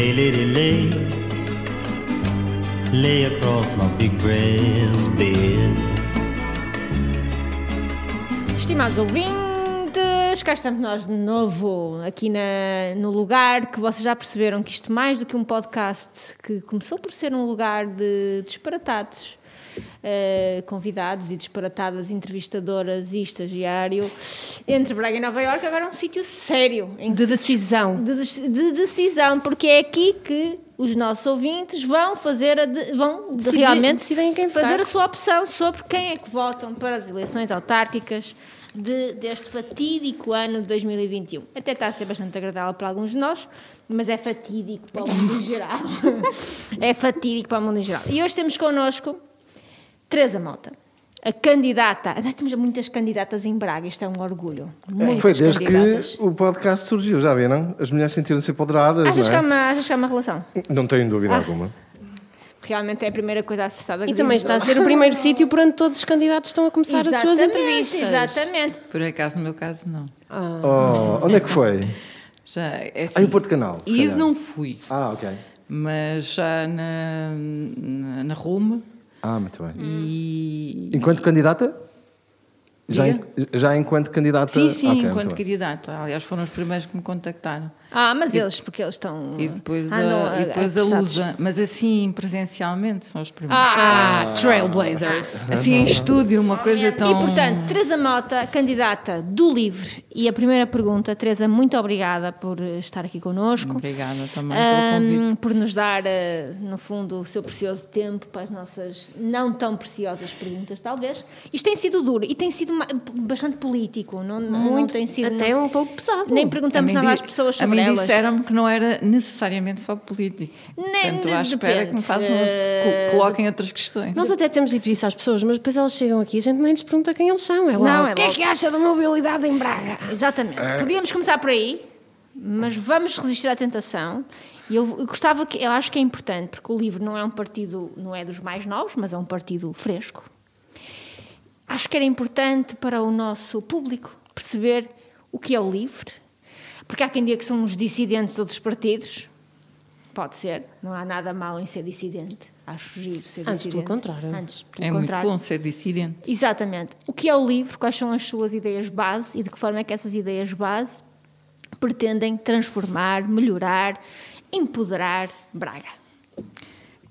Lay, lady, lay. Lay across my big breast bed. Estimados ouvintes, cá estamos nós de novo aqui na, no lugar que vocês já perceberam que isto mais do que um podcast que começou por ser um lugar de disparatados, eh, convidados e disparatadas entrevistadoras e estagiário entre Braga e Nova Iorque, agora é um sítio sério De decisão. de, dec- de decisão, porque é aqui que os nossos ouvintes vão fazer a de- vão de- realmente decidem quem fazer votar. a sua opção sobre quem é que votam para as eleições autárquicas de- deste fatídico ano de 2021. Até está a ser bastante agradável para alguns de nós, mas é fatídico para o mundo em geral. é fatídico para o mundo em geral. E hoje temos connosco Teresa Mota. A candidata, nós temos muitas candidatas em Braga, isto é um orgulho. Muitas Foi desde candidatas. que o podcast surgiu, já viram? As mulheres sentiram-se empoderadas, Achas que, há não é? uma, achas que há uma relação? Não tenho dúvida Ah. alguma. Realmente é a primeira coisa acertada que E também está a ser o primeiro sítio por onde todos os candidatos estão a começar as suas Exatamente, entrevistas. Exatamente. Por acaso, no meu caso, não. Oh, onde é que foi? Já, é Ah, assim, em Porto Canal, calhar. não fui, Ah, ok. mas já na, na, na Rume Ah, muito bem. e... Enquanto candidata? Já, já enquanto candidata? Sim, sim, Ok, muito enquanto candidata. Aliás, foram os primeiros que me contactaram. Ah, mas eles, porque eles estão. E depois, andam a, e depois a apressados. Lusa. Mas assim, presencialmente, são os primeiros. Ah! Ah, Trailblazers. Assim, em estúdio, uma coisa tão... E portanto, Teresa Mota, candidata do LIVRE. E a primeira pergunta, Teresa, muito obrigada por estar aqui connosco. Obrigada também pelo convite. por nos dar, no fundo, o seu precioso tempo para as nossas não tão preciosas perguntas, talvez. Isto tem sido duro e tem sido bastante político, não, não- não Muito, tem sido. até não- um pouco pesado. Nem A perguntamos nada às pessoas A sobre elas. disseram-me que não era necessariamente só político. Nem- Portanto, à espera que me façam, co- coloquem outras questões. Nós até temos dito isso às pessoas, mas depois elas chegam aqui e a gente nem lhes pergunta quem eles são. É logo, Não, é o que é que acha da mobilidade em Braga? Exatamente. Podíamos começar por aí, mas vamos resistir à tentação. E eu eu gostava que, eu acho que é importante, porque o livro não é um partido, não é dos mais novos, mas é um partido fresco. Acho que era importante para o nosso público perceber o que é o livre, porque há quem diga que são os dissidentes de outros partidos. Pode ser, não há nada mal em ser dissidente. Acho giro ser Antes, dissidente. pelo contrário. Antes, pelo É muito contrário. bom ser dissidente. Exatamente. O que é o livro, quais são as suas ideias base e de que forma é que essas ideias base pretendem transformar, melhorar, empoderar Braga.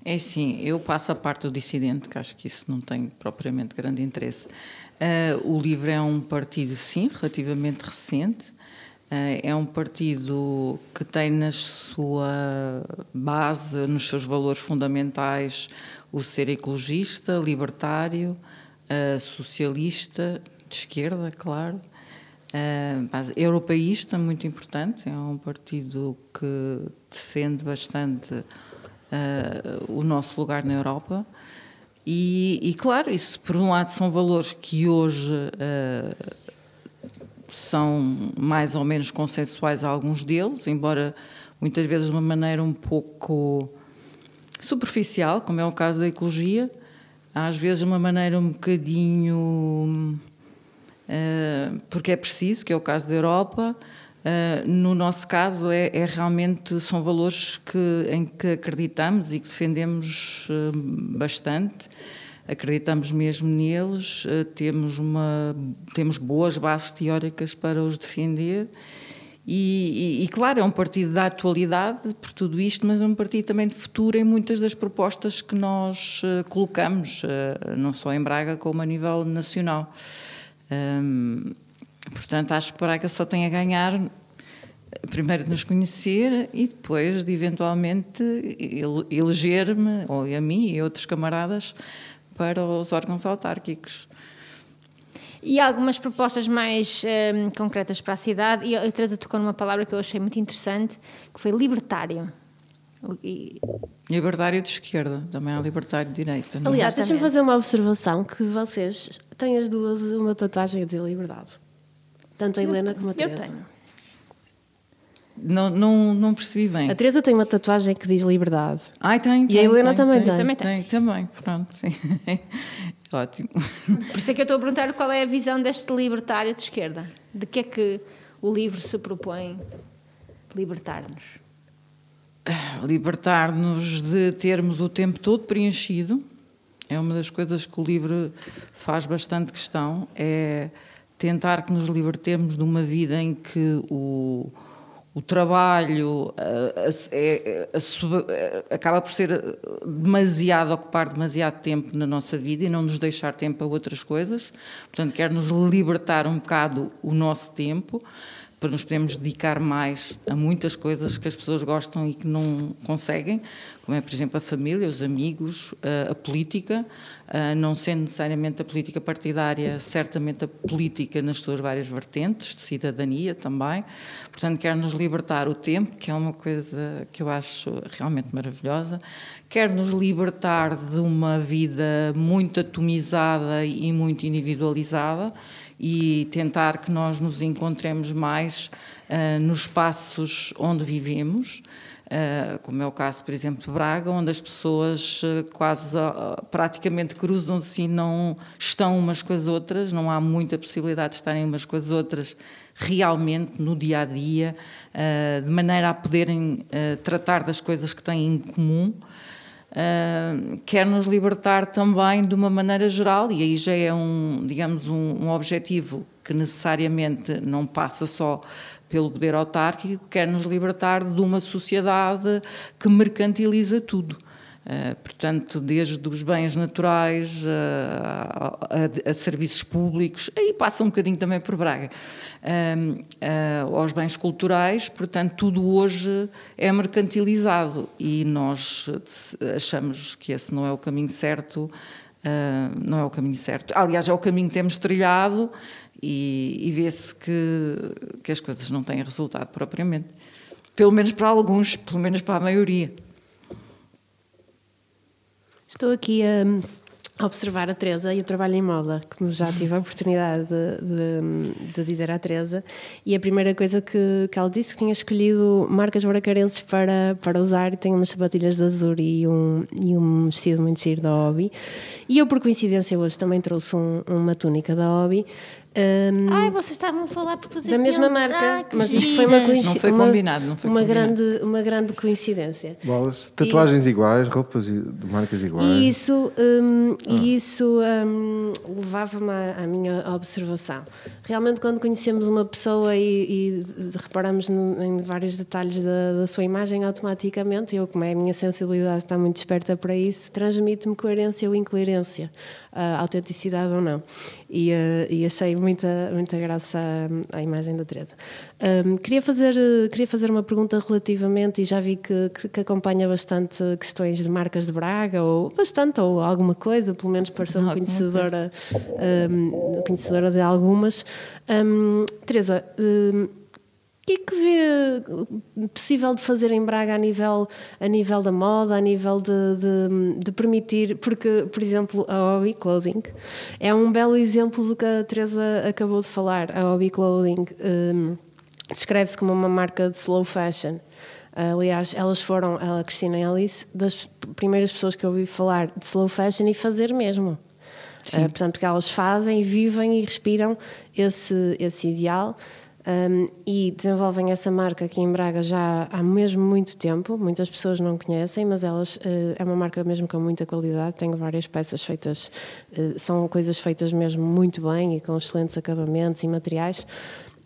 É assim, eu passo a parte do dissidente, que acho que isso não tem propriamente grande interesse. Ah, o LIVRE é um partido, sim, relativamente recente. Ah, é um partido que tem na sua base, nos seus valores fundamentais, o ser ecologista, libertário, ah, socialista, de esquerda, claro. Uh, base- europeísta, muito importante, é um partido que defende bastante o nosso lugar na Europa. E, e, claro, isso por um lado são valores que hoje são mais ou menos consensuais alguns deles, embora muitas vezes de uma maneira um pouco superficial, como é o caso da ecologia, às vezes de uma maneira um bocadinho Uh, porque é preciso, que é o caso da Europa. Uh, no nosso caso, é, é realmente são valores que, em que acreditamos e que defendemos uh, bastante. Acreditamos mesmo neles, uh, temos, uma, temos boas bases teóricas para os defender. E, e, e, claro, é um partido da atualidade por tudo isto, mas é um partido também de futuro em muitas das propostas que nós uh, colocamos, uh, não só em Braga, como a nível nacional. Hum, portanto, acho que Braga só tem a ganhar primeiro de nos conhecer e depois de eventualmente ele- eleger-me, ou a mim e outros camaradas, para os órgãos autárquicos. E algumas propostas mais hum, concretas para a cidade, e a Teresa tocou numa palavra que eu achei muito interessante, que foi libertário. E- Libertário de esquerda, também há libertário de direita. não é? Aliás, deixa-me fazer uma observação: que vocês têm as duas uma tatuagem a dizer liberdade. Tanto a Helena como a eu Teresa. tenho. Não, não, não percebi bem. A Teresa tem uma tatuagem que diz liberdade. Ai, tem, E a tem, Helena também tem. Também tem. tem. Também, pronto. sim. Ótimo. Por isso é que eu estou a perguntar qual é a visão deste libertário de esquerda. De que é que o livro se propõe libertar-nos? libertar-nos de termos o tempo todo preenchido. É uma das coisas que o livro faz bastante questão, é tentar que nos libertemos de uma vida em que o, o trabalho a, a, é, a, acaba por ser demasiado, ocupar demasiado tempo na nossa vida e não nos deixar tempo para outras coisas. Portanto, quer nos libertar um bocado o nosso tempo para nos podermos dedicar mais a muitas coisas que as pessoas gostam e que não conseguem, como é, por exemplo, a família, os amigos, a, política, não sendo necessariamente a política partidária, certamente a política nas suas várias vertentes, de cidadania também. Portanto, quer nos libertar o tempo, que é uma coisa que eu acho realmente maravilhosa, quer nos libertar de uma vida muito atomizada e muito individualizada e tentar que nós nos encontremos mais uh, nos espaços onde vivemos, como é o caso, por exemplo, de Braga, onde as pessoas uh, quase praticamente cruzam-se e não estão umas com as outras, não há muita possibilidade de estarem umas com as outras realmente no dia a dia, de maneira a poderem tratar das coisas que têm em comum. Uh, quer nos libertar também de uma maneira geral, e aí já é um, digamos, um, um, objetivo que necessariamente não passa só pelo poder autárquico, quer nos libertar de uma sociedade que mercantiliza tudo. Uh, portanto, desde os bens naturais uh, a, a, a, serviços públicos, aí passa um bocadinho também por Braga, uh, aos bens culturais, portanto, tudo hoje é mercantilizado e nós achamos que esse não é o caminho certo, não é o caminho certo. Aliás, é o caminho que temos trilhado e, e vê-se que, que as coisas não têm resultado propriamente. Pelo menos para alguns, pelo menos para a maioria. Estou aqui a observar a Teresa e o trabalho em moda, como já tive a oportunidade de, de, de dizer à Teresa. E a primeira coisa que, que ela disse que tinha escolhido marcas bracarenses para, para usar e tem umas sapatilhas de azul e um, e um vestido muito giro da Hobby. E eu, por coincidência, hoje também trouxe um, uma túnica da Hobby um, Ai, vocês estavam a falar porque vocês Da mesma tinham... marca, ah, mas isto foi uma coincidência. Não foi combinado, não foi uma combinado. grande Uma grande coincidência. Bolas, tatuagens e... iguais, roupas de marcas iguais. E isso, um, ah. isso um, levava-me à, à, minha observação. Realmente, quando conhecemos uma pessoa e, e reparamos em vários detalhes da, da, sua imagem, automaticamente, eu, como é a minha sensibilidade está muito desperta para isso, transmite-me coerência ou incoerência, uh, autenticidade ou não. E, uh, e achei muita, muita graça à, à imagem da Teresa. Um, queria, fazer, queria fazer uma pergunta relativamente, e já vi que, que, que, acompanha bastante questões de marcas de Braga, ou bastante, ou alguma coisa, pelo menos pareceu-me conhecedora, um, conhecedora de algumas. Um, Teresa, que é que vê possível de fazer em Braga a nível, a nível da moda, a nível de, de, de permitir, porque, por exemplo, a Hobby Clothing é um belo exemplo do que a Teresa acabou de falar. A Hobby Clothing um, descreve-se como uma marca de slow fashion. Aliás, elas foram, a Cristina e a Alice, das primeiras pessoas que eu ouvi falar de slow fashion e fazer mesmo. Uh, portanto, que elas fazem, vivem e respiram esse, esse ideal um, e desenvolvem essa marca aqui em Braga já há mesmo muito tempo. Muitas pessoas não conhecem, mas elas uh, é uma marca mesmo com muita qualidade. Tenho várias peças feitas, uh, são coisas feitas mesmo muito bem e com excelentes acabamentos e materiais.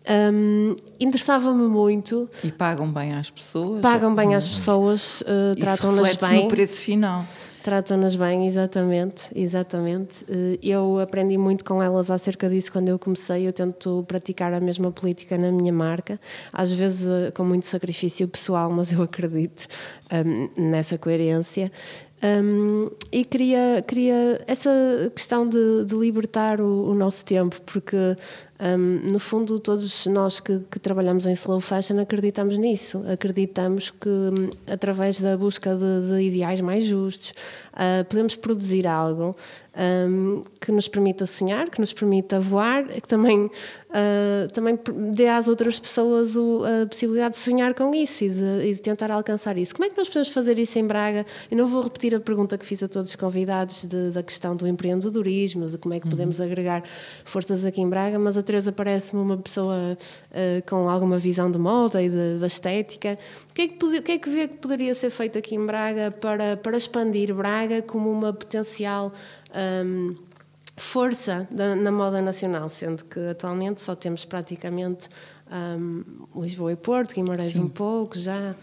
Um, Interessava-me muito. E pagam bem às pessoas? Pagam bem às pessoas, uh, tratam-nas bem. no preço final. Tratam-nas bem, exatamente, exatamente. Eh, eu aprendi muito com elas acerca disso quando eu comecei. Eu tento praticar a mesma política na minha marca, às vezes eh, com muito sacrifício pessoal, mas eu acredito um, nessa coerência. Um, e queria, queria essa questão de, de libertar o, o, nosso tempo, porque um, no fundo todos nós que, que, trabalhamos em slow fashion acreditamos nisso, acreditamos que um, através da busca de, de ideais mais justos uh, podemos produzir algo um, que nos permita sonhar, que nos permita voar, que também, uh, também dê às outras pessoas o, a possibilidade de sonhar com isso e de, e de, tentar alcançar isso. Como é que nós podemos fazer isso em Braga? Eu não vou repetir a pergunta que fiz a todos os convidados de, da questão do empreendedorismo, de como é que podemos uhum. agregar forças aqui em Braga, mas a Teresa parece-me uma pessoa uh, com alguma visão de moda e da estética. O que, é que, o que é que vê que poderia ser feito aqui em Braga para, para expandir Braga como uma potencial um, força da, na moda nacional, sendo que atualmente só temos praticamente um, Lisboa e Porto, Guimarães Sim. um pouco já.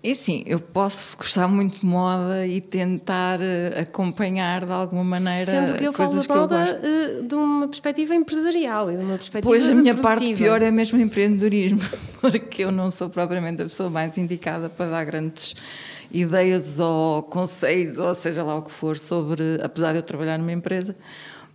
É sim, eu posso gostar muito de moda e tentar uh, acompanhar de alguma maneira. Sendo que eu falo de moda uh, de uma perspectiva empresarial e de uma perspectiva. Pois a minha parte pior é mesmo empreendedorismo, porque eu não sou propriamente a pessoa mais indicada para dar grandes ideias ou conselhos, ou seja lá o que for, sobre. Apesar de eu trabalhar numa empresa,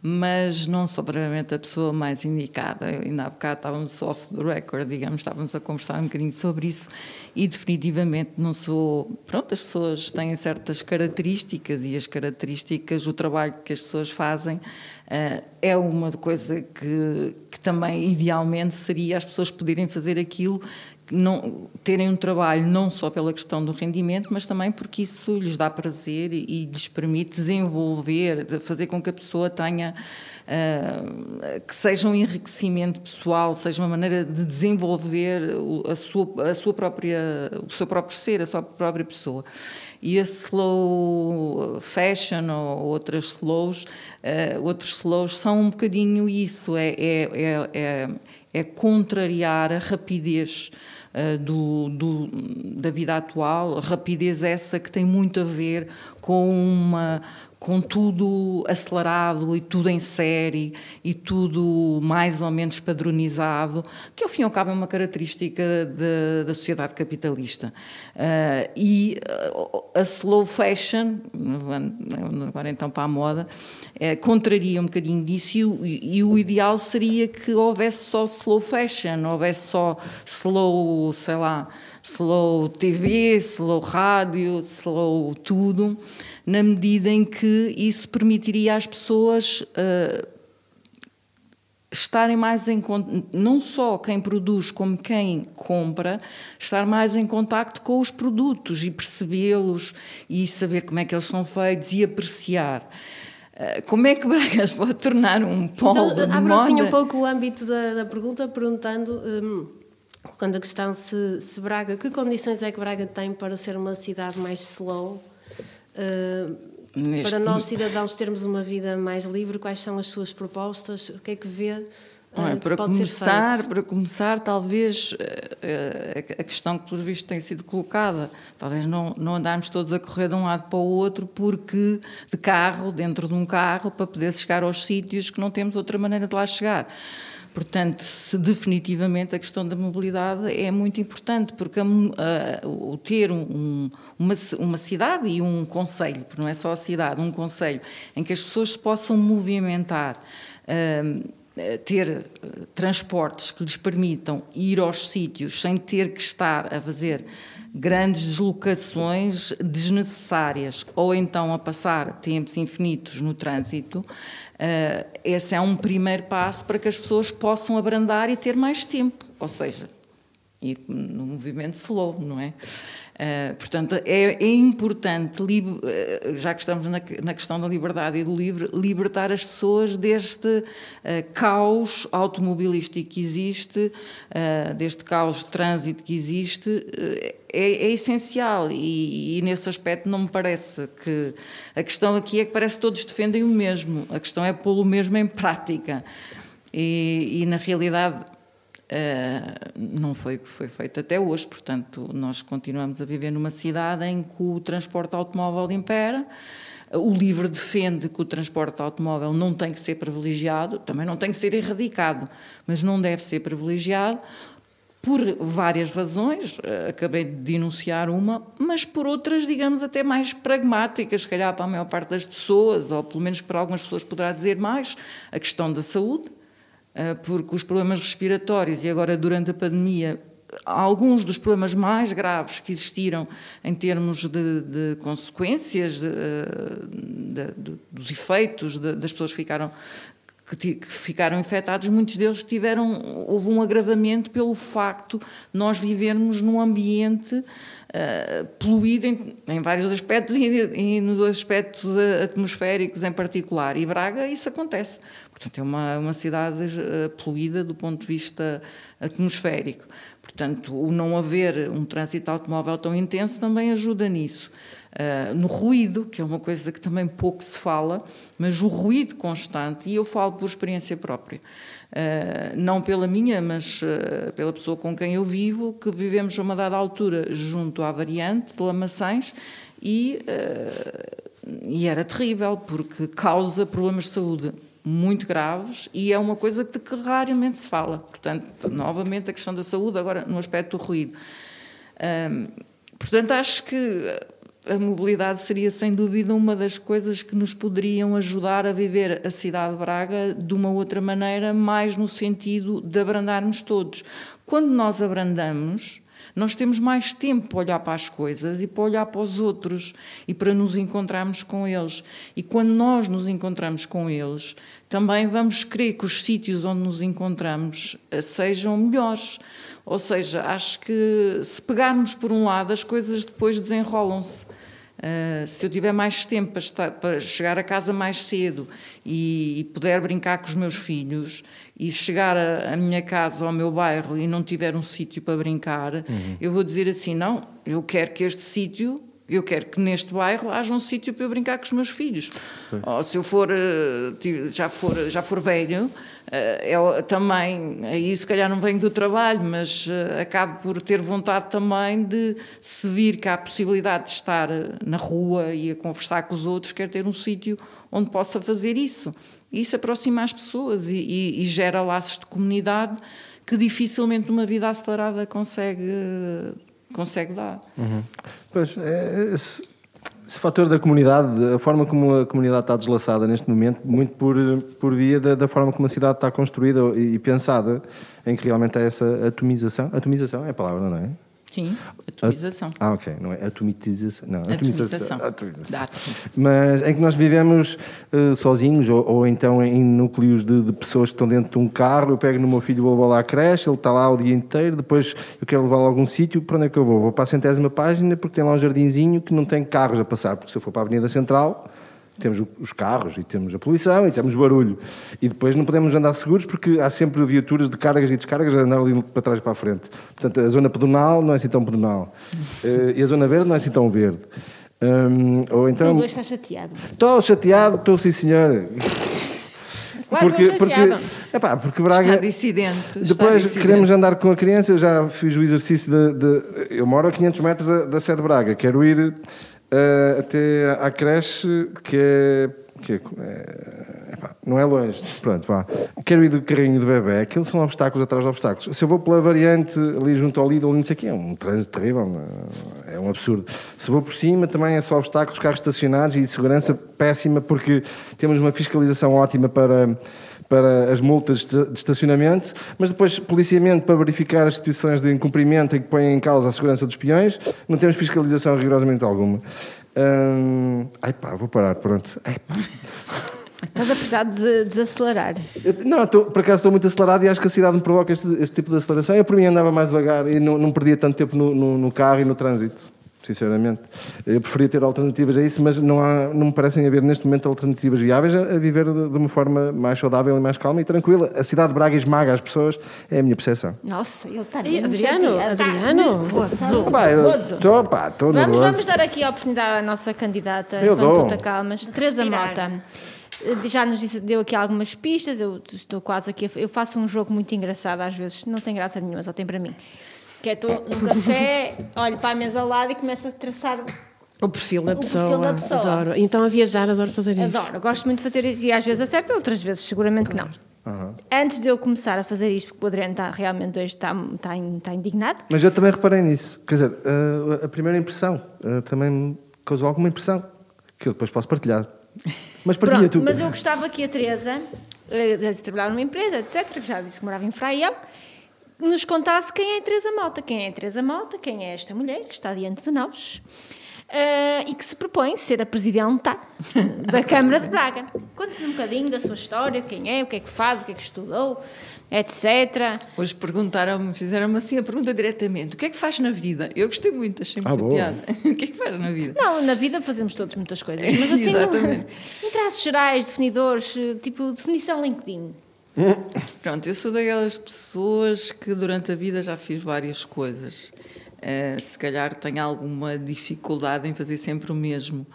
mas não sou provavelmente a pessoa mais indicada. Eu, ainda há bocado estávamos off the record, digamos, estávamos a conversar um bocadinho sobre isso e definitivamente não sou. Pronto, as pessoas têm certas características e as características, o trabalho que as pessoas fazem uh, é uma coisa que, que também idealmente seria as pessoas poderem fazer aquilo não, terem um trabalho não só pela questão do rendimento, mas também porque isso lhes dá prazer e, e lhes permite desenvolver, de fazer com que a pessoa tenha. Uh, que seja um enriquecimento pessoal, seja uma maneira de desenvolver a sua, a sua própria, o seu próprio ser, a sua própria pessoa. E a slow fashion ou outras slows, uh, outros slows são um bocadinho isso, é, é, é, é, é contrariar a rapidez uh, do, do, da vida atual, rapidez essa que tem muito a ver com uma com tudo acelerado e tudo em série e tudo mais ou menos padronizado, que ao fim e ao cabo é uma característica de, da sociedade capitalista. Uh, e uh, a slow fashion, agora então para a moda, uh, contraria um bocadinho disso e e o ideal seria que houvesse só slow fashion, houvesse só slow, sei lá, slow TV, slow rádio, slow tudo na medida em que isso permitiria às pessoas uh, estarem mais em não só quem produz como quem compra, estar mais em contacto com os produtos e percebê-los e saber como é que eles são feitos e apreciar. Uh, como é que Bragas pode tornar um polo então, de moda? assim um pouco o âmbito da, da pergunta, perguntando, um, colocando a questão se, se Braga, que condições é que Braga tem para ser uma cidade mais slow Uh, para nós, cidadãos, termos uma vida mais livre, quais são as suas propostas? O que é que vê? Uh, para começar, para começar, talvez uh, a questão que, pelos vistos, tem sido colocada, talvez não, não andarmos todos a correr de um lado para o outro, porque de carro, dentro de um carro, para poder chegar aos sítios que não temos outra maneira de lá chegar. Portanto, se definitivamente a questão da mobilidade é muito importante, porque a, a, o ter um, uma, uma cidade e um conselho, porque não é só a cidade, um conselho em que as pessoas se possam movimentar, uh, ter transportes que lhes permitam ir aos sítios sem ter que estar a fazer grandes deslocações desnecessárias ou então a passar tempos infinitos no trânsito, uh, esse é um primeiro passo para que as pessoas possam abrandar e ter mais tempo, ou seja, ir no movimento slow, não é? Uh, portanto, é, é importante, uh, já que estamos na, na, questão da liberdade e do livre, libertar as pessoas deste uh, caos automobilístico que existe, deste caos de trânsito que existe, é, é, essencial e, e, nesse aspecto não me parece que. A questão aqui é que parece que todos defendem o mesmo, a questão é pô-lo mesmo em prática. E, e na realidade Uh, não foi o que foi feito até hoje, portanto, nós continuamos a viver numa cidade em que o transporte automóvel impera. O LIVRE defende que o transporte automóvel não tem que ser privilegiado, também não tem que ser erradicado, mas não deve ser privilegiado por várias razões, eh, acabei de denunciar uma, mas por outras, digamos, até mais pragmáticas, se calhar para a maior parte das pessoas, ou pelo menos para algumas pessoas poderá dizer mais, a questão da saúde porque os problemas respiratórios e agora durante a pandemia alguns dos problemas mais graves que existiram em termos de, de consequências, de, eh, de, dos efeitos das pessoas que ficaram que, que ficaram infectados, muitos deles tiveram, houve um agravamento pelo facto de nós vivermos num ambiente ah, poluído em, em vários aspectos e, e nos aspectos ah, atmosféricos em particular. E Braga isso acontece. Portanto, é uma, uma cidade ah, poluída do ponto de vista atmosférico. Portanto, o não haver um trânsito automóvel tão intenso também ajuda nisso. Uh, no ruído, que é uma coisa que também pouco se fala, mas o ruído constante, e eu falo por experiência própria, uh, não pela minha, mas uh, pela pessoa com quem eu vivo, que vivemos a uma dada altura junto à variante de Lamaçães e, e era terrível, porque causa problemas de saúde muito graves e é uma coisa de que raramente se fala. Portanto, novamente a questão da saúde, agora no aspecto do ruído. Portanto, acho que a mobilidade seria sem dúvida uma das coisas que nos poderiam ajudar a viver a cidade de Braga de uma outra maneira, mais no sentido de abrandarmos todos. Quando nós abrandamos, nós temos mais tempo para olhar para as coisas e para olhar para os outros e para nos encontrarmos com eles. E quando nós nos encontramos com eles, também vamos querer que os sítios onde nos encontramos eh, sejam melhores. Ou seja, acho que se pegarmos por um lado, as coisas depois desenrolam-se. Uh, se eu tiver mais tempo para, estar, para, chegar a casa mais cedo e, e, puder brincar com os meus filhos e chegar à minha casa, ao meu bairro e não tiver um sítio para brincar, uhum. eu vou dizer assim: não, eu quero que este sítio eu quero que neste bairro haja um sítio para eu brincar com os meus filhos. Ou se eu for já for já for velho, eu também aí se calhar não venho do trabalho, mas acabo por ter vontade também de se vir que há a possibilidade de estar na rua e a conversar com os outros, quero ter um sítio onde possa fazer isso. Isso aproxima as pessoas e, e, e gera laços de comunidade que dificilmente uma vida acelerada consegue consegue dar. Uhum. Pois, é, esse, esse, fator da comunidade, a forma como a comunidade está deslaçada neste momento, muito por, por via da, da forma como a cidade está construída e, e pensada, em que realmente há essa atomização. Atomização é a palavra, não é? Sim, atomização. Ah, ok. Não é atomização. Não, atomização. atomização. Mas em que nós vivemos uh, sozinhos ou, ou, então em núcleos de, de, pessoas que estão dentro de um carro. Eu pego no meu filho, vou lá à creche, ele está lá o dia inteiro. Depois eu quero levá-lo a algum sítio. Para onde é que eu vou? Vou para a centésima página porque tem lá um jardinzinho que não tem carros a passar. Porque se eu for para a Avenida Central temos os carros e temos a poluição e temos barulho. E depois não podemos andar seguros porque há sempre viaturas de cargas e descargas a andar ali para trás e para a frente. Portanto, a zona pedonal não é assim tão pedonal. Uh, e a zona verde não é assim tão verde. Um, ou então... O está chateado. Estou chateado, estou sim, senhor. porque, porque, epá, porque Braga. Está dissidente. Depois está dissidente. queremos andar com a criança. Eu já fiz o exercício de. de eu moro a 500 metros da, da sede de Braga. Quero ir uh, até à creche, que é. Que é, é não é longe, pronto, vá. Quero ir do carrinho do bebê, aquilo são obstáculos atrás de obstáculos. Se eu vou pela variante ali junto ao Lidl, não sei o quê, é um trânsito terrível, é um absurdo. Se vou por cima, também é só obstáculos, carros estacionados e de segurança péssima, porque temos uma fiscalização ótima para para as multas de estacionamento, mas depois policiamento para verificar as situações de incumprimento e que põem em causa a segurança dos peões, não temos fiscalização rigorosamente alguma. Hum, ai pá, vou parar, pronto. Ai, pá. Estás a precisar de desacelerar. Não, estou, por acaso estou muito acelerado e acho que a cidade me provoca este, este tipo de aceleração. Eu, por mim, andava mais devagar e não, não perdia tanto tempo no, no, no carro e no trânsito sinceramente. Eu preferia ter alternativas a isso, mas não, há, não me parecem haver neste momento alternativas viáveis a, a viver de, de, uma forma mais saudável e mais calma e tranquila. A cidade de Braga esmaga as pessoas, é a minha percepção. Nossa, ele está bem. Adriano, Adriano. Estou, pá, estou vamos, vamos dar aqui a oportunidade à nossa candidata, eu quando dou. calmas, Teresa Mota. Já nos disse, deu aqui algumas pistas, eu estou quase aqui. Eu faço um jogo muito engraçado às vezes, não tem graça nenhuma, só tem para mim. Que é, estou num café, olho para a mesa ao lado e começo a traçar o perfil da, o pessoa. perfil da pessoa. Adoro. Então a viajar adoro fazer isso. Adoro, gosto muito de fazer isso e às vezes acerta, outras vezes seguramente que não. Uhum. Antes de eu começar a fazer isto, porque o Adriano está, realmente hoje está, está, está indignado. Mas eu também reparei nisso. Quer dizer, a, a primeira impressão uh, também me causou alguma impressão que eu depois posso partilhar. Mas partilha Pronto, tu. Mas eu gostava que a Teresa, uh, de trabalhar numa empresa, etc., que já disse que morava em Fraiel, nos contasse quem é a Teresa Mota. Quem é a Teresa Mota, quem é esta mulher que está diante de nós. eh, e que se propõe ser a presidenta da Câmara de Braga. Conte-nos um bocadinho da sua história, quem é, o que é que faz, o que é que estudou, etc. Hoje perguntaram-me, fizeram-me assim a pergunta diretamente: o que é que faz na vida? Eu gostei muito, achei Ah, muita boa. piada. o que é que faz na vida? Não, na vida fazemos todos muitas coisas, mas assim, Exatamente. em traços gerais, definidores, tipo definição LinkedIn. Pronto, eu sou daquelas pessoas que durante a vida já fiz várias coisas. Eh, se calhar tenho alguma dificuldade em fazer sempre o mesmo.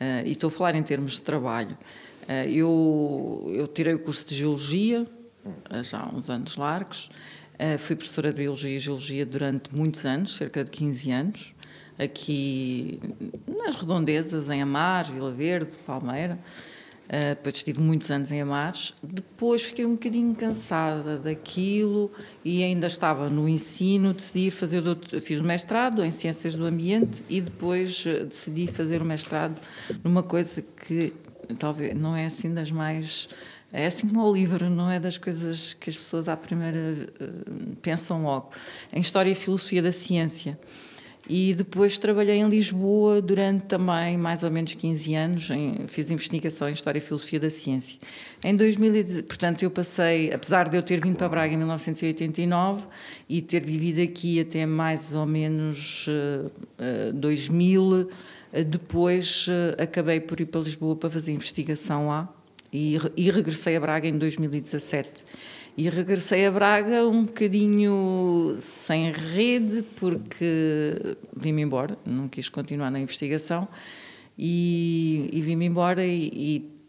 Eh, e estou a falar em termos de trabalho. Eh, eu, eu tirei o curso de Geologia, já há uns anos largos. Fui professora de Biologia e Geologia durante muitos anos, cerca de 15 anos, aqui nas redondezas, em Amares, Vila Verde, Palmeira. Uh, depois estive muitos anos em Amares. Depois fiquei um bocadinho cansada daquilo e ainda estava no ensino. Decidi fazer, o fiz o mestrado em Ciências do Ambiente e depois eh, decidi fazer o mestrado numa coisa que talvez não é assim das mais. É assim como o livro, não é das coisas que as pessoas à primeira eh, pensam logo. Em História e Filosofia da Ciência. E depois trabalhei em Lisboa durante também mais ou menos 15 anos, em- fiz investigação em História e Filosofia da Ciência. Em 2010, portanto, eu passei, apesar de eu ter vindo para Braga em 1989 e ter vivido aqui até mais ou menos eh, eh, 2000, eh, depois eh, acabei por ir para Lisboa para fazer investigação lá e, e regressei a Braga em 2017. E regressei a Braga um bocadinho sem rede, porque vim-me embora, não quis continuar na investigação, e, e vim-me embora e, e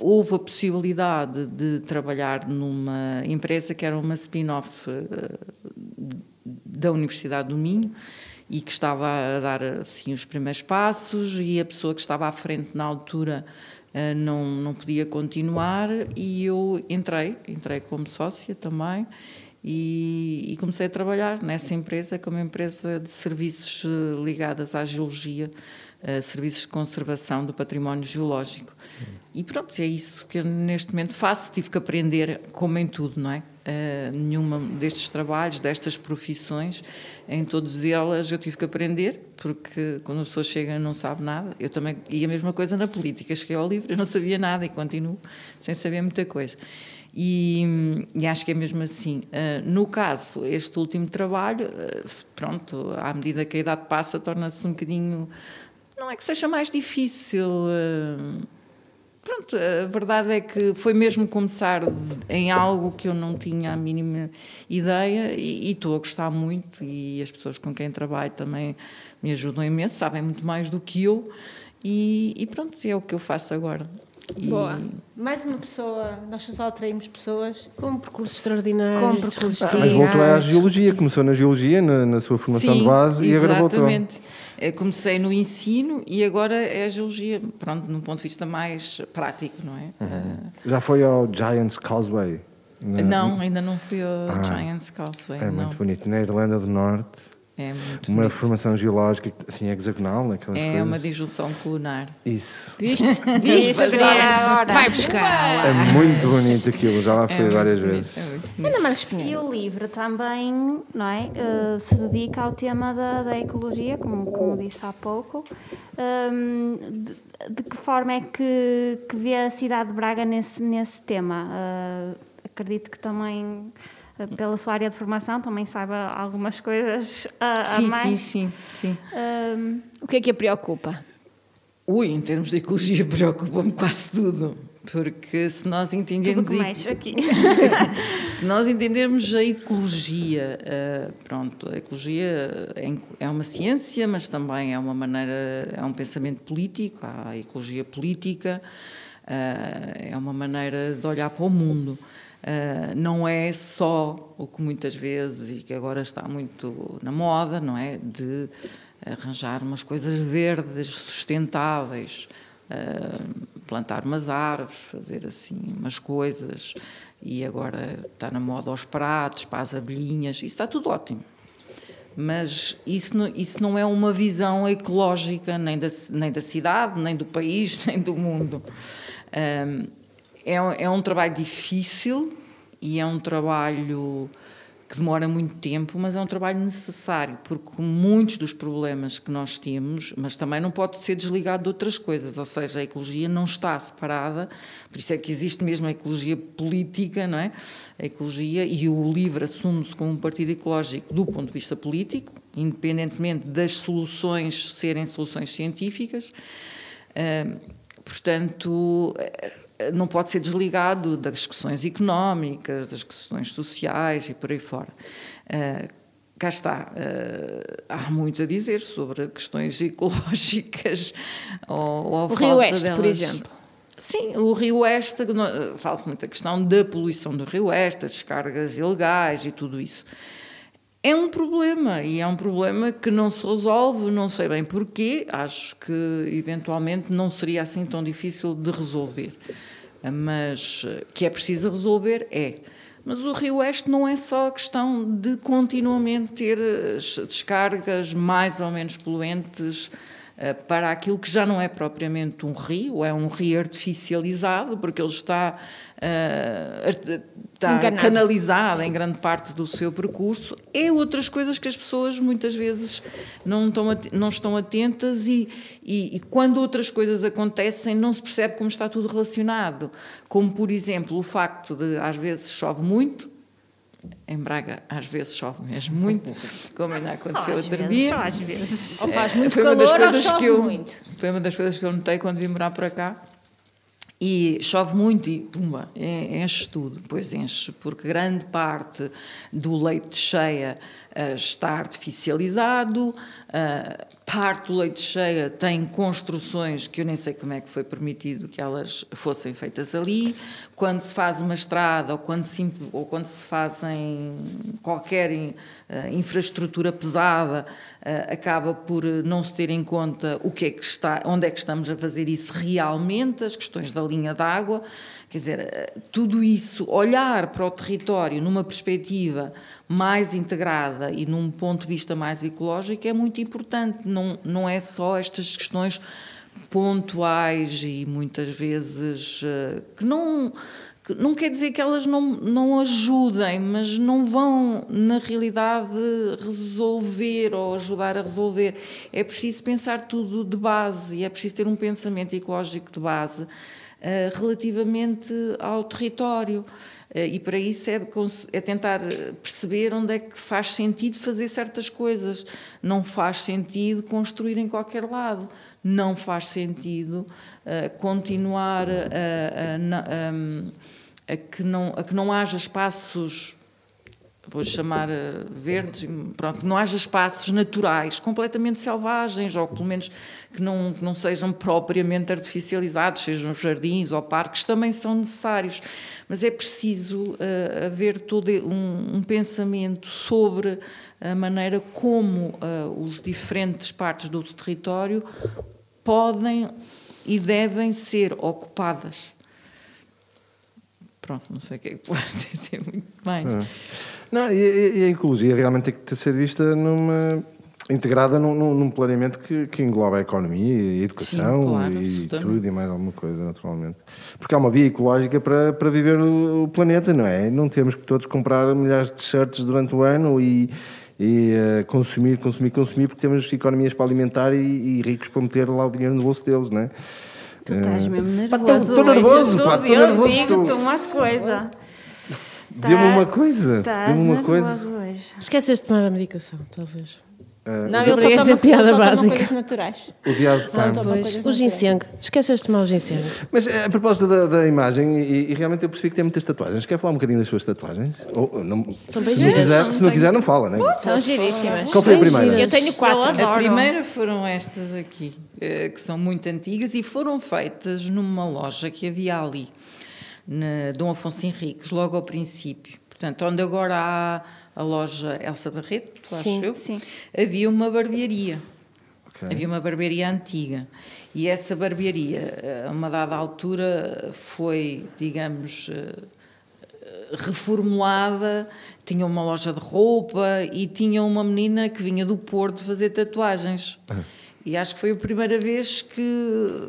houve a possibilidade de trabalhar numa empresa que era uma spin-off eh, da Universidade do Minho e que estava a dar assim os primeiros passos e a pessoa que estava à frente na altura não, não podia continuar e eu entrei, entrei como sócia também e, e comecei a trabalhar nessa empresa, que é uma empresa de serviços eh, ligadas à geologia, eh, serviços de conservação do património geológico. E pronto, é isso que eu neste momento faço. Tive que aprender, como em tudo, não é? Eh, nenhuma destes trabalhos, destas profissões, em todas elas eu tive que aprender, porque quando a pessoa chega não sabe nada, eu também. E a mesma coisa na política, cheguei ao livro, eu não sabia nada e continuo sem saber muita coisa. E, e acho que é mesmo assim. Eh, no caso, este último trabalho, eh, pronto, à medida que a idade passa, torna-se um bocadinho. Não é que seja mais difícil. eh, Pronto, a verdade é que foi mesmo começar em algo que eu não tinha a mínima ideia e, e estou a gostar muito e as pessoas com quem trabalho também me ajudam imenso, sabem muito mais do que eu e, e pronto, é o que eu faço agora. E- Boa. Mais uma pessoa, nós só atraímos pessoas Com um percurso extraordinário. Com percursos Ah, mas voltou à geologia, começou na geologia, na, na sua formação Sim, de base e agora voltou. exatamente. Eh, Comecei no ensino e agora é a geologia, pronto, num ponto de vista mais prático, não é? Já foi ao Giants Causeway? Não, ainda não fui ao Giants Causeway, É não. muito bonito. Na Irlanda do Norte, É muito uma bonito. formação geológica assim hexagonal, aquelas É coisas. uma disjunção colunar. Isso. Viste? Viste? Vai buscar. É muito bonito aquilo, já lá É fui muito várias bonito, vezes. é. Ana Marques E Pinheiro. o livro também não é, eh, se dedica ao tema da, da ecologia, como, como disse há pouco. Hum, de, de que forma é que, que vê a cidade de Braga nesse, nesse tema? Eh, acredito que também, pela sua área de formação, também saiba algumas coisas a, a Sim, mais. sim, sim, sim. Hum, O que é que a preocupa? Ui, em termos de ecologia preocupa-me quase tudo. Porque se nós tudo entendermos, que e- mexe aqui. se nós entendermos a ecologia, eh, pronto, a ecologia é, é uma ciência, mas também é uma maneira, é um pensamento político, há a ecologia política, eh, é uma maneira de olhar para o mundo. Eh, não é só o que muitas vezes, e que agora está muito na moda, não é? De arranjar umas coisas verdes, sustentáveis, uh, plantar umas árvores, fazer assim umas coisas, e agora está na moda aos pratos, para as abelhinhas, isso está tudo ótimo. Mas isso não, isso não é uma visão ecológica nem da, nem da cidade, nem do país, nem do mundo. Um, é, um- é um trabalho difícil e é um trabalho que demora muito tempo, mas é um trabalho necessário, porque muitos dos problemas que nós temos, mas também não pode ser desligado de outras coisas, ou seja, a ecologia não está separada, por isso é que existe mesmo a ecologia política, não é? A ecologia, e o LIVRE assume-se como um partido ecológico do ponto de vista político, independentemente das soluções serem soluções científicas. Portanto, não pode ser desligado das questões económicas, das questões sociais e por aí fora. Uh, cá está, uh, há muito a dizer sobre questões ecológicas ou, ou a o Rio Oeste, delas. por exemplo. Sim, o Rio Oeste, fala-se muito da questão da poluição do Rio Oeste, das descargas ilegais e tudo isso. É um problema e é um problema que não se resolve, não sei bem porquê, acho que eventualmente não seria assim tão difícil de resolver. Mas que é preciso resolver, é. Mas o Rio Oeste não é só a questão de continuamente ter descargas mais ou menos poluentes eh, para aquilo que já não é propriamente um rio, é um rio artificializado, porque ele está, uh, está canalizado em grande parte do seu percurso. É outras coisas que as pessoas muitas vezes não estão, não estão atentas e, e, e quando outras coisas acontecem não se percebe como está tudo relacionado. Como, por exemplo, o facto de às vezes chove muito, em Braga, às vezes chove mesmo muito, como ainda aconteceu outro vezes, dia. Só às vezes. Ou faz muito foi uma calor das coisas ou chove que eu, muito. Foi uma das coisas que eu notei quando vim morar para cá. E chove muito e, enche tudo. Pois enche, porque grande parte do leite de cheia uh, está artificializado, uh, parte do leite de cheia tem construções que eu nem sei como é que foi permitido que elas fossem feitas ali. Quando se faz uma estrada ou quando se, ou quando se fazem qualquer uh, infraestrutura pesada, acaba por não se ter em conta o que é que está, onde é que estamos a fazer isso realmente, as questões da linha d'água. Quer dizer, tudo isso, olhar para o território numa perspectiva mais integrada e num ponto de vista mais ecológico é muito importante. Não, não é só estas questões pontuais e muitas vezes que não não quer dizer que elas não, não ajudem, mas não vão, na realidade, resolver ou ajudar a resolver. É preciso pensar tudo de base e é preciso ter um pensamento ecológico de base uh, relativamente ao território. Uh, e para isso é, é, tentar perceber onde é que faz sentido fazer certas coisas. Não faz sentido construir em qualquer lado. Não faz sentido uh, continuar a, a, a, a, que não, a que não haja espaços vou chamar verdes, pronto, não haja espaços naturais completamente selvagens, ou pelo menos que não, que não sejam propriamente artificializados, sejam jardins ou parques, também são necessários. Mas é preciso uh, haver todo um, um, pensamento sobre a maneira como uh, os diferentes partes do território podem e devem ser ocupadas. Pronto, não sei o que é que posso dizer muito bem. Não, e, e, a ecologia realmente tem que ser vista numa integrada num, num planeamento que, que, engloba a economia e a educação Sim, claro, e tudo e mais alguma coisa, naturalmente. Porque há uma via ecológica para, para viver o, o planeta, não é? Não temos que todos comprar milhares de t-shirts durante o ano e, e uh, consumir, consumir, consumir, porque temos economias para alimentar e, e, ricos para meter lá o dinheiro no bolso deles, não é? Tu estás mesmo nervoso. Estou nervoso, pá, estou nervoso. Digo-te uma coisa. Dê-me uma coisa. Dê-me uma coisa. hoje. Esqueces de tomar a medicação, talvez. Não, Esta ele só toma, piada ele só básica. coisas naturais. O Não, coisas o ginseng. Esqueces de tomar o ginseng. Mas eh, a propósito da, da imagem, e, e realmente eu percebi que tem muitas tatuagens. Quer falar um bocadinho das suas tatuagens? Ou, não, se, não quiser, se não quiser, não fala, né? São giríssimas. Qual foi a primeira? Eu tenho quatro. Eu A primeira foram estas aqui, eh, que são muito antigas e foram feitas numa loja que havia ali, na Dom Afonso Henriques, logo ao princípio. Portanto, onde agora há a loja Elsa Barreto, acho Sim, eu, sim. havia uma barbearia. Ok. Havia uma barbearia antiga. E essa barbearia, a uma dada altura, foi, digamos, eh, reformulada. Tinha uma loja de roupa e tinha uma menina que vinha do Porto fazer tatuagens. E acho que foi a primeira vez que,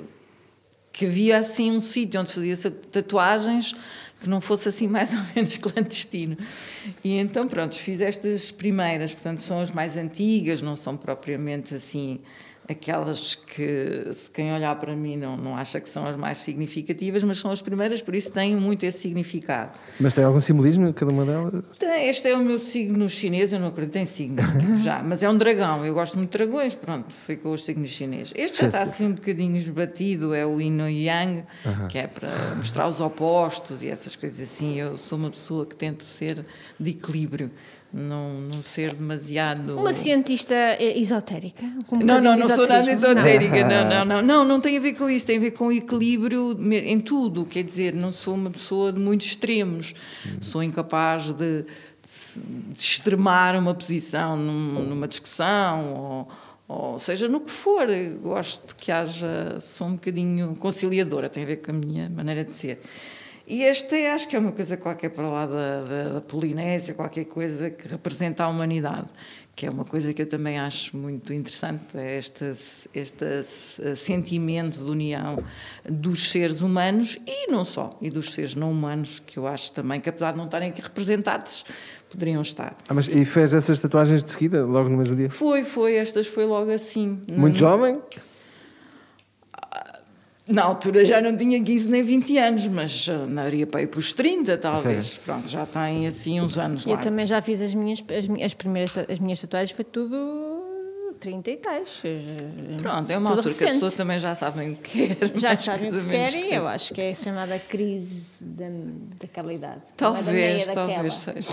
que havia assim um sítio onde se fazia tatuagens que não fosse assim mais ou menos clandestino. E então, pronto, fiz estas primeiras, portanto, são as mais antigas, não são propriamente assim aquelas que se quem olhar para mim não, não acha que são as mais significativas, mas são as primeiras, por isso têm muito esse significado. Mas tem algum simbolismo cada uma delas? Este é o meu signo chinês, eu não acredito em signos já, mas é um dragão, eu gosto muito de dragões, pronto, ficou os signos chineses. Este já está assim um bocadinho esbatido, é o Yin e Yang, que é para mostrar os opostos e essas coisas assim. Eu sou uma pessoa que tento ser de equilíbrio não, não ser demasiado. Uma cientista eh, esotérica? Não, não, não sou nada esotérica, não. Não, não, não, não, tem a ver com isso, tem a ver com equilíbrio em tudo. Quer dizer, não sou uma pessoa de muitos extremos, sou incapaz de, de extremar uma posição numa discussão ou, ou seja no que for. Gosto de que haja, sou um bocadinho conciliadora, tem a ver com a minha maneira de ser. E este é, acho que é uma coisa qualquer para lá da, da, da, Polinésia, qualquer coisa que representa a humanidade, que é uma coisa que eu também acho muito interessante, é este, este sentimento de união dos seres humanos e não só, e dos seres não humanos, que eu acho também que apesar de não estarem aqui representados, poderiam estar. Ah, mas e fez essas tatuagens de seguida, logo no mesmo dia? Foi, foi, estas foi logo assim. Muito jovem? Na altura já não tinha 15 nem 20 anos, mas andaria para ir para os 30, talvez. Okay. Pronto, já tem assim uns anos Eu lá. também já fiz as minhas, as, as primeiras as minhas tatuagens, foi tudo 30 e tais. Pronto, é uma altura recente. que as pessoas também já sabem o que quer. Já sabem o que querem, eu acho que é a chamada crise da, daquela idade. Talvez, é talvez seja.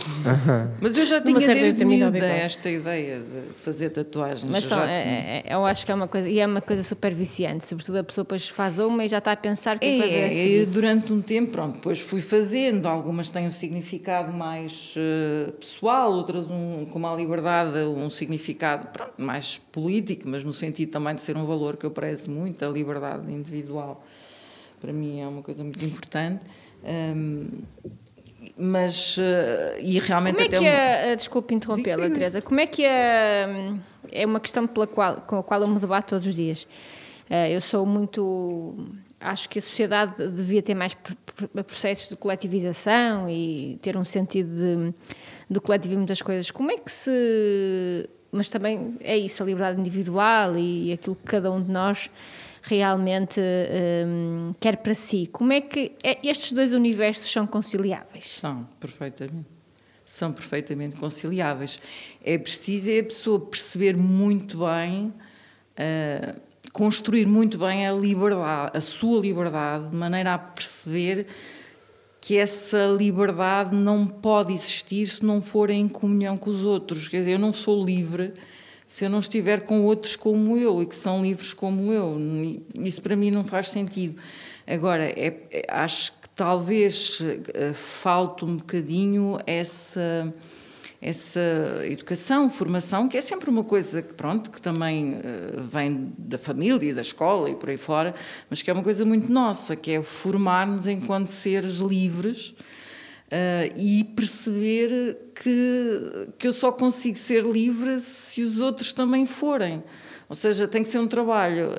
Mas eu já tinha desde miúda esta ideia de fazer tatuagens. Mas são, é, é, eu acho que é uma coisa, e é uma coisa super viciante, sobretudo a pessoa depois faz uma e já está a pensar que é, vai é, durante um tempo, pronto, depois fui fazendo, algumas têm um significado mais uh, pessoal, outras um, com uma liberdade, um significado pronto, mais político, mas no sentido também de ser um valor que eu prezo muito, a liberdade individual. Para mim é uma coisa muito importante. Um, mas, uh, e realmente como é até que uma... a, desculpe interrompê-la, Teresa, como é que a, é uma questão pela qual, com a qual eu me debato todos os dias. Uh, eu sou muito acho que a sociedade devia ter mais processos de coletivização e ter um sentido de, de coletivo em muitas coisas. Como é que se mas também é isso, a liberdade individual e aquilo que cada um de nós realmente um, quer para si. Como é que é, estes dois universos são conciliáveis? São, perfeitamente. São perfeitamente conciliáveis. É preciso é a pessoa perceber muito bem, uh, construir muito bem a liberdade, a sua liberdade, de maneira a perceber que essa liberdade não pode existir se não for em comunhão com os outros. Quer dizer, eu não sou livre se eu não estiver com outros como eu e que são livres como eu. Isso para mim não faz sentido. Agora, é, é, acho que talvez uh, falte um bocadinho essa essa educação, formação, que é sempre uma coisa que, pronto, que também uh, vem da família, da escola e por aí fora, mas que é uma coisa muito nossa, que é formar-nos enquanto seres livres uh, e perceber que, que eu só consigo ser livre se os outros também forem. Ou seja, tem que ser um trabalho,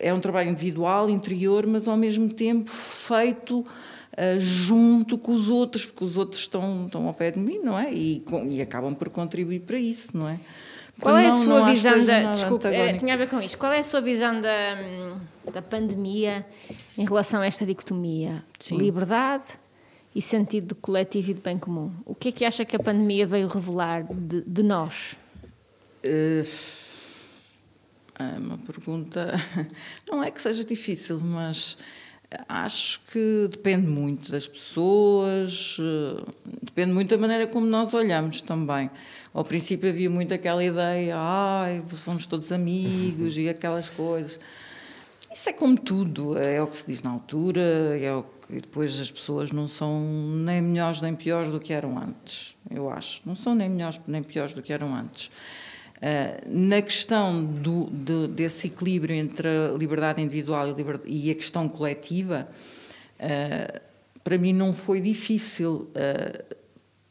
é um trabalho individual, interior, mas ao mesmo tempo feito uh, junto com os outros, porque os outros estão, estão ao pé de mim, não é? E, com, e acabam por contribuir para isso, não é? Qual é a sua visão da. Desculpa, é, tinha a ver com isto. Qual é a sua visão da, da pandemia em relação a esta dicotomia? Sim. Liberdade e sentido de coletivo e de bem comum. O que é que acha que a pandemia veio revelar de, de nós? Uh, é uma pergunta. Não é que seja difícil, mas Acho que depende muito das pessoas, eh, depende muito da maneira como nós olhamos também. Ao princípio havia muito aquela ideia, ai, somos todos amigos e aquelas coisas. Isso é como tudo, é o que se diz na altura, é o que depois as pessoas não são nem melhores nem piores do que eram antes, eu acho. Não são nem melhores nem piores do que eram antes. Uh, na questão do, de, desse equilíbrio entre a liberdade individual e, liberdade, e a questão coletiva, uh, para mim não foi difícil. Uh,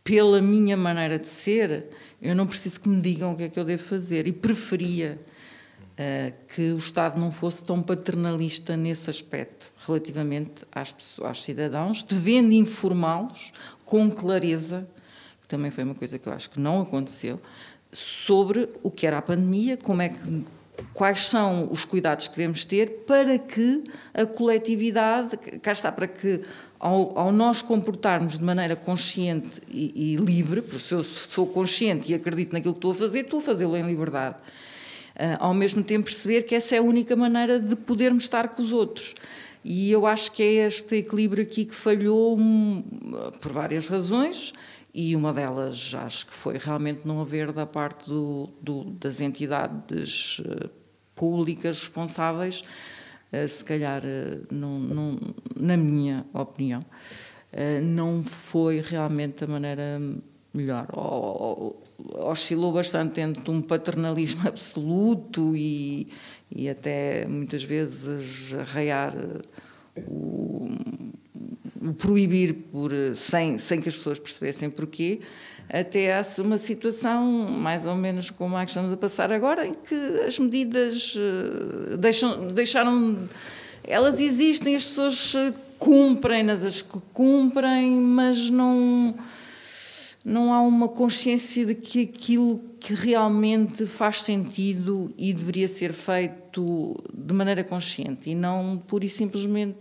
pela minha maneira de ser, eu não preciso que me digam o que é que eu devo fazer e preferia Uh, que o Estado não fosse tão paternalista nesse aspecto, relativamente às pessoas, aos cidadãos, devendo informá-los com clareza, que também foi uma coisa que eu acho que não aconteceu, sobre o que era a pandemia, como é que quais são os cuidados que devemos ter para que a coletividade, cá está, para que ao, ao nós comportarmos de maneira consciente e, e, livre, porque se eu sou consciente e acredito naquilo que estou a fazer, estou a fazê-lo em liberdade. Uh, ao mesmo tempo perceber que essa é a única maneira de podermos estar com os outros. E eu acho que é este equilíbrio aqui que falhou um, por várias razões, e uma delas acho que foi realmente não haver da parte do, do, das entidades eh, públicas responsáveis, eh, se calhar, eh, não, não, na minha opinião, não foi realmente a maneira melhor. Oscilou bastante entre um paternalismo absoluto e, e até muitas vezes arraiar o proibir por, sem, sem que as pessoas percebessem porquê, até há uma situação mais ou menos como a que estamos a passar agora, em que as medidas eh, deixam, deixaram. Elas existem, as pessoas eh, cumprem-nas, as que cumprem, mas não, não há uma consciência de que aquilo que realmente faz sentido e deveria ser feito de maneira consciente e não pura e simplesmente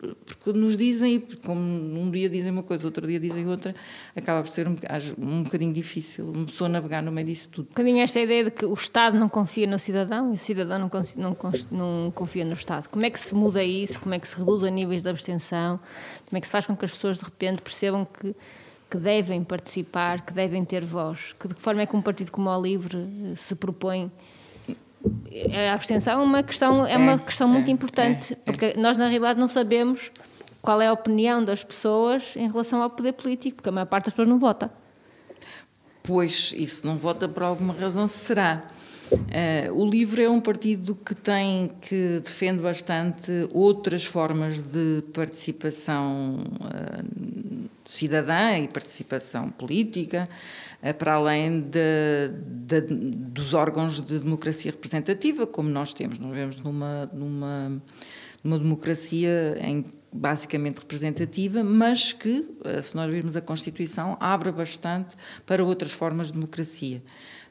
porque nos dizem, como um dia dizem uma coisa, outro dia dizem outra, acaba por ser um, um bocadinho difícil uma pessoa navegar no meio disso tudo. Um bocadinho esta ideia de que o Estado não confia no cidadão e o cidadão não, não, não confia no Estado. Como é que se muda isso? Como é que se reduz a níveis de abstenção? Como é que se faz com que as pessoas de repente percebam que, que devem participar, que devem ter voz? Que de que forma é que um partido como o Livre eh, se propõe a abstenção é uma questão, é, uma é, questão muito é, importante, é, porque nós na realidade não sabemos qual é a opinião das pessoas em relação ao poder político, porque a maior parte das pessoas não vota. Pois, isso não vota por alguma razão será. Uh, o LIVRE é um partido que tem, que defende bastante outras formas de participação uh, cidadã e participação política. Eh, para além de, de, dos órgãos de democracia representativa, como nós temos. Nós vemos numa, numa, numa democracia em, basicamente representativa, mas que, se nós virmos a Constituição, abre bastante para outras formas de democracia.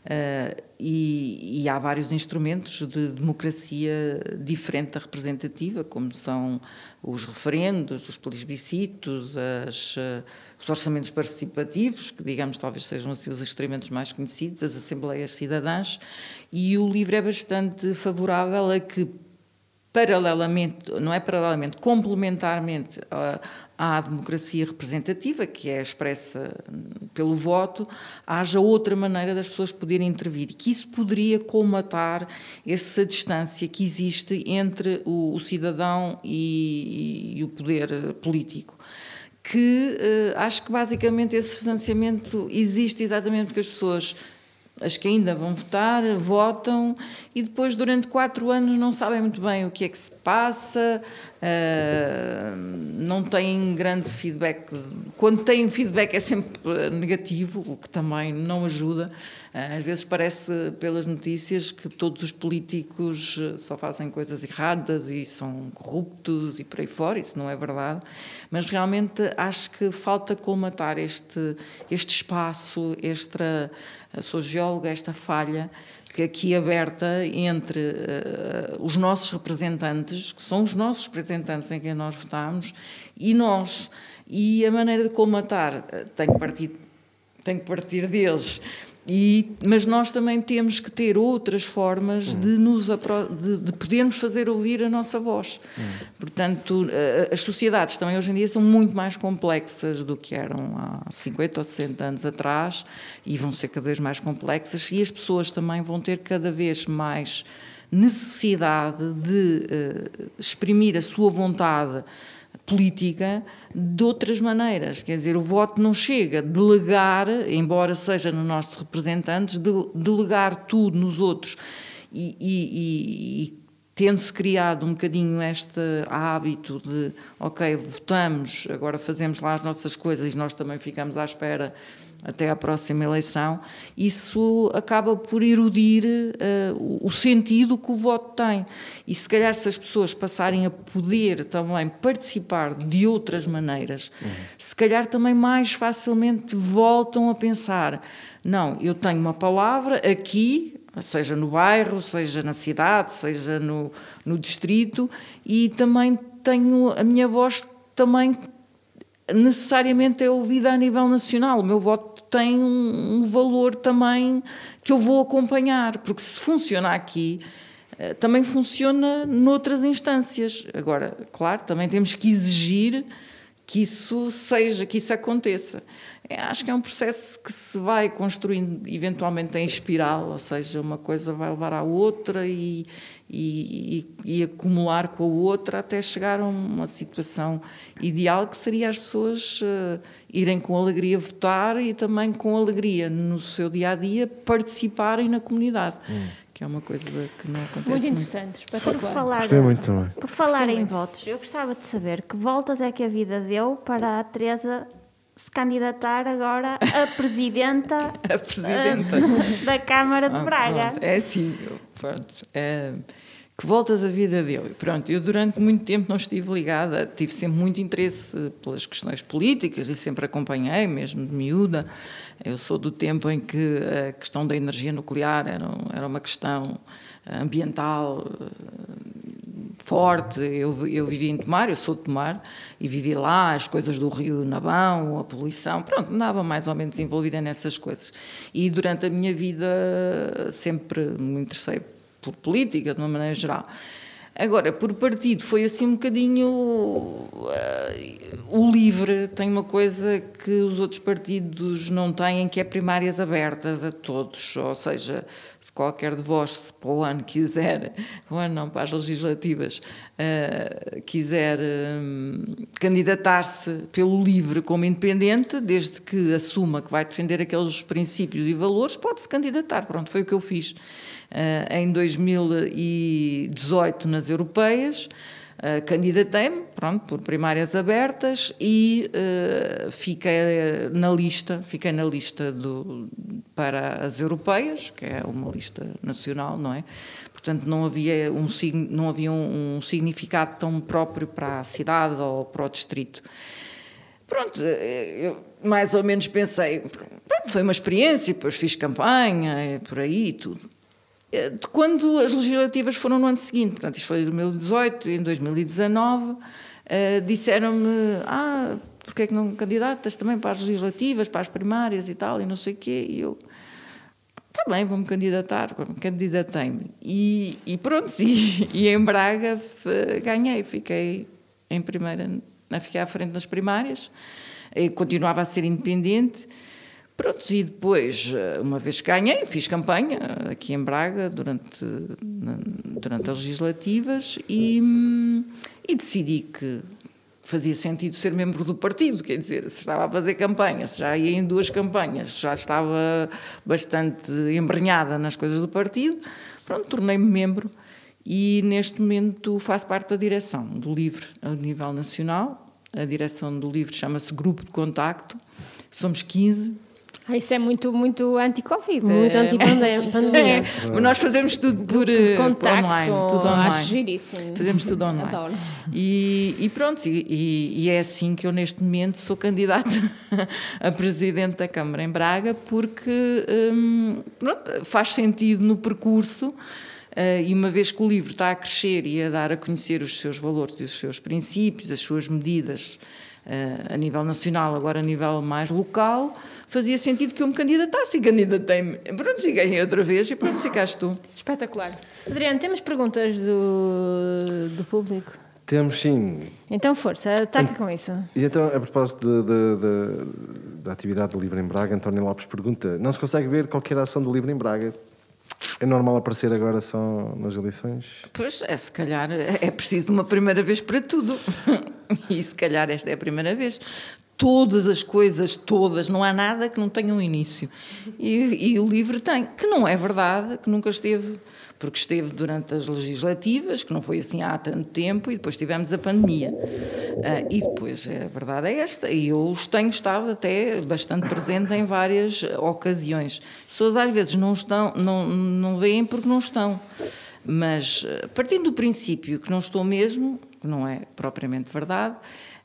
Uh, e, e, há vários instrumentos de democracia diferente da representativa, como são os referendos, os plebiscitos, as, uh, os orçamentos participativos, que digamos talvez sejam assim os instrumentos mais conhecidos, as assembleias cidadãs, e o livro é bastante favorável a que paralelamente, não é paralelamente, complementarmente à, democracia representativa, que é expressa pelo voto, haja outra maneira das pessoas poderem intervir. E que isso poderia colmatar essa distância que existe entre o, o cidadão e, e, o poder político que uh, acho que basicamente esse distanciamento existe exatamente porque as pessoas as que ainda vão votar, votam e depois, durante quatro anos, não sabem muito bem o que é que se passa, uh, não têm grande feedback. Quando têm feedback é sempre negativo, o que também não ajuda. Uh, às vezes parece, pelas notícias, que todos os políticos só fazem coisas erradas e são corruptos e por aí fora, isso não é verdade. Mas realmente acho que falta colmatar este, este espaço, esta sou geóloga, esta falha aqui aberta entre uh, os nossos representantes, que são os nossos representantes em quem nós votamos, e nós. E a maneira de colmatar uh, tem que partir, tem que partir deles. E, mas nós também temos que ter outras formas de, nos, de, de podermos fazer ouvir a nossa voz. Portanto, as sociedades também hoje em dia são muito mais complexas do que eram há 50 ou 60 anos atrás e vão ser cada vez mais complexas e as pessoas também vão ter cada vez mais necessidade de uh, exprimir a sua vontade política de outras maneiras. Quer dizer, o voto não chega delegar, embora seja nos nossos representantes, de, delegar tudo nos outros e, e, e tendo-se criado um bocadinho este hábito de, ok, votamos, agora fazemos lá as nossas coisas e nós também ficamos à espera até à próxima eleição, isso acaba por erudir uh, o sentido que o voto tem. E se calhar se as pessoas passarem a poder também participar de outras maneiras, uhum. se calhar também mais facilmente voltam a pensar: não, eu tenho uma palavra aqui, seja no bairro, seja na cidade, seja no, no distrito, e também tenho a minha voz também necessariamente é ouvida a nível nacional. O meu voto tem um, valor também que eu vou acompanhar, porque se funciona aqui, eh, também funciona noutras instâncias. Agora, claro, também temos que exigir que isso seja, que isso aconteça. É, acho que é um processo que se vai construindo eventualmente em espiral, ou seja, uma coisa vai levar à outra e, e, e, e, acumular com a outra até chegar a uma situação ideal que seria as pessoas uh, irem com alegria votar e também com alegria no seu dia a dia participarem na comunidade. Hum. Que é uma coisa que não acontece muito. interessante, muito. espetacular. Por falar, Gostei muito também. Por falar Gostei em muito. votos, eu gostava de saber que voltas é que a vida deu para a Teresa se candidatar agora a presidenta, A presidenta. eh, da Câmara de Ah, Braga. pronto, é assim, pronto, é, que voltas a vida dele. Pronto, eu durante muito tempo não estive ligada, tive sempre muito interesse pelas questões políticas e sempre acompanhei, mesmo de miúda. Eu sou do tempo em que a questão da energia nuclear era, era uma questão ambiental eh, forte. Eu, eu vivi em Tomar, eu sou de Tomar, e vivi lá, as coisas do Rio Nabão, a poluição, pronto, andava mais ou menos envolvida nessas coisas. E durante a minha vida sempre me interessei por política, de uma maneira geral. Agora, por partido, foi assim um bocadinho. eh, o LIVRE tem uma coisa que os outros partidos não têm, que é primárias abertas a todos. Ou seja, se qualquer de vós, se para o ano quiser, o ano não, para as legislativas, eh, quiser hum, candidatar-se pelo LIVRE como independente, desde que assuma que vai defender aqueles princípios e valores, pode-se candidatar. Pronto, foi o que eu fiz. Uh, em 2018 nas europeias. Uh, Candidatei-me, pronto, por primárias abertas e uh, fiquei na lista, fiquei na lista do, para as europeias, que é uma lista nacional, não é? Portanto, não havia um, não havia um, um significado tão próprio para a cidade ou para o distrito. Pronto, eu mais ou menos pensei, pronto, foi uma experiência, depois fiz campanha, por aí e tudo. Eh, De quando as legislativas foram no ano seguinte, portanto, isto foi em 2018, em 2019, eh, disseram-me, ah, porque é que não candidatas também para as legislativas, para as primárias e tal, e não sei o quê, e eu, está bem, vou-me candidatar, candidatei-me. E, e pronto, e, e em Braga ganhei, fiquei em primeira, fiquei à frente nas primárias, continuava a ser independente, Pronto, e depois, eh, uma vez que ganhei, fiz campanha aqui em Braga durante, durante as legislativas e, e decidi que fazia sentido ser membro do partido, quer dizer, se estava a fazer campanha, se já ia em duas campanhas, já estava bastante embrenhada nas coisas do partido, pronto, tornei-me membro e neste momento faço parte da direção do LIVRE a nível nacional. A direção do LIVRE chama-se Grupo de Contacto, somos 15 Ah, isso é muito, muito anti-Covid. Muito É anti-pandemia. Mas nós fazemos tudo por, eh, por contacto. online. Tudo online. Acho giríssimo. Fazemos tudo online. Adoro. E, e pronto, e, e- é assim que eu neste momento sou candidata a presidente da Câmara em Braga, porque hum, pronto, faz sentido no percurso. eh, e uma vez que o livro está a crescer e a dar a conhecer os seus valores e os seus princípios, as suas medidas eh, a nível nacional, agora a nível mais local, fazia sentido que eu me candidatasse e candidatei-me. Pronto, e ganhei outra vez e pronto, e cá estou. Espetacular. Adriano, temos perguntas do, do público? Temos sim. Então, força, ataca com isso. E então, a propósito de- de- de- da atividade do Livro em Braga, António Lopes pergunta: não se consegue ver qualquer ação do Livro em Braga? É normal aparecer agora só nas eleições? Pois é, se calhar é preciso uma primeira vez para tudo. E se calhar esta é a primeira vez. Todas as coisas, todas, não há nada que não tenha um início. E, e o livro tem, que não é verdade, que nunca esteve porque esteve durante as legislativas, que não foi assim há tanto tempo, e depois tivemos a pandemia. Uh, e depois, a verdade é esta, e eu tenho estado até bastante presente em várias ocasiões. As pessoas às vezes não estão, não, não veem porque não estão. Mas partindo do princípio que não estou mesmo, que não é propriamente verdade,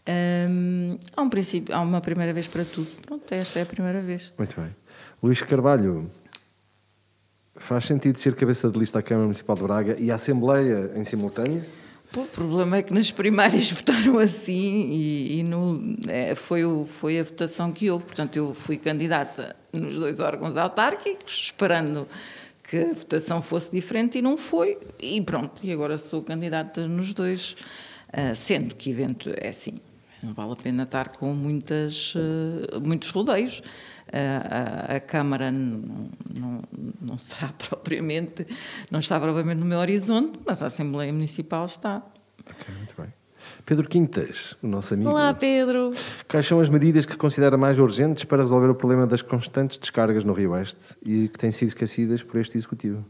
hum, há um princípio, há uma primeira vez para tudo. Pronto, esta é a primeira vez. Muito bem. Luís Carvalho, faz sentido ser cabeça de lista à Câmara Municipal de Braga e à Assembleia em simultâneo? Pô, o problema é que nas primárias votaram assim e, e no, é, foi, o, foi a votação que houve. Portanto, eu fui candidata nos dois órgãos autárquicos, esperando que a votação fosse diferente e não foi. E pronto, e agora sou candidata nos dois, uh, sendo que evento é assim. Não vale a pena estar com muitas, uh, muitos rodeios. Uh, a, a, Câmara não, não, não será propriamente, não está propriamente no meu horizonte, mas a Assembleia Municipal está. Ok, muito bem. Pedro Quintas, o nosso amigo. Olá, Pedro. Quais são as medidas que considera mais urgentes para resolver o problema das constantes descargas no Rio Oeste e que têm sido esquecidas por este Executivo?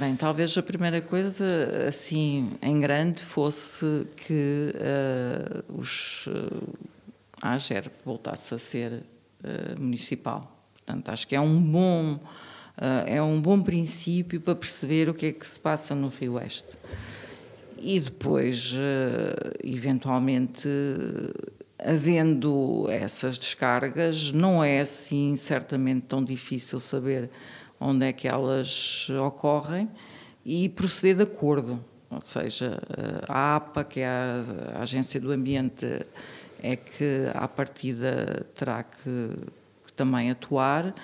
Bem, talvez a primeira coisa, assim, em grande, fosse que uh, os, uh, a AGER voltasse a ser uh, municipal. Portanto, acho que é um bom, é um bom princípio para perceber o que é que se passa no Rio Oeste. E depois, eventualmente, havendo essas descargas, não é assim certamente tão difícil saber onde é que elas ocorrem e proceder de acordo. Ou seja, eh, a APA, que é a Agência do Ambiente, é que à partida terá que, que também atuar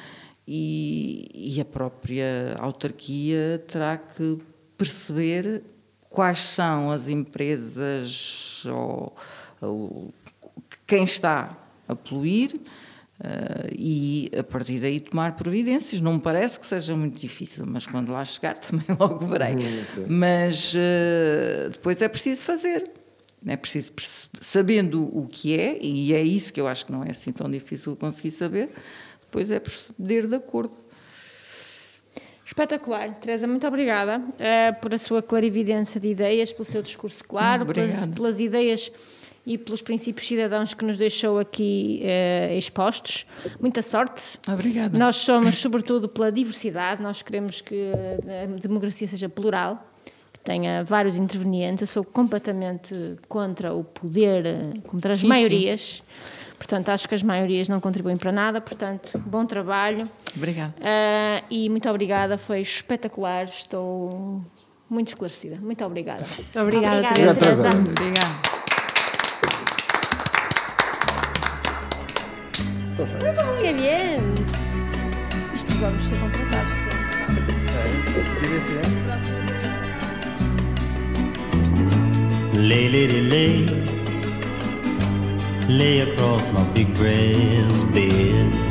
e, e a própria autarquia terá que perceber quais são as empresas ou, ou quem está a poluir uh, e a partir daí tomar providências. Não me parece que seja muito difícil, mas quando lá chegar também logo verei. Mas uh, depois é preciso fazer. É preciso, sabendo o que é, e é isso que eu acho que não é assim tão difícil conseguir saber, depois é proceder de acordo. Espetacular. Teresa, muito obrigada uh, por a sua clarividência de ideias, pelo seu discurso claro, pelas, pelas, ideias e pelos princípios cidadãos que nos deixou aqui uh, expostos. Muita sorte. Obrigada. Nós somos, sobretudo, pela diversidade, nós queremos que a democracia seja plural, que tenha vários intervenientes. Eu sou completamente contra o poder, eh, contra as sim, maiorias. Sim Portanto, acho que as maiorias não contribuem para nada. Portanto, bom trabalho. Obrigada. Uh, e muito obrigada, foi espetacular. Estou muito esclarecida. Muito obrigada. Obrigada, obrigada Teresa. Teresa. Obrigada. Muy bien. Isto vamos ser contratados. Deve ser. Próximas Lay, lady, lay. lay across my big brass bed.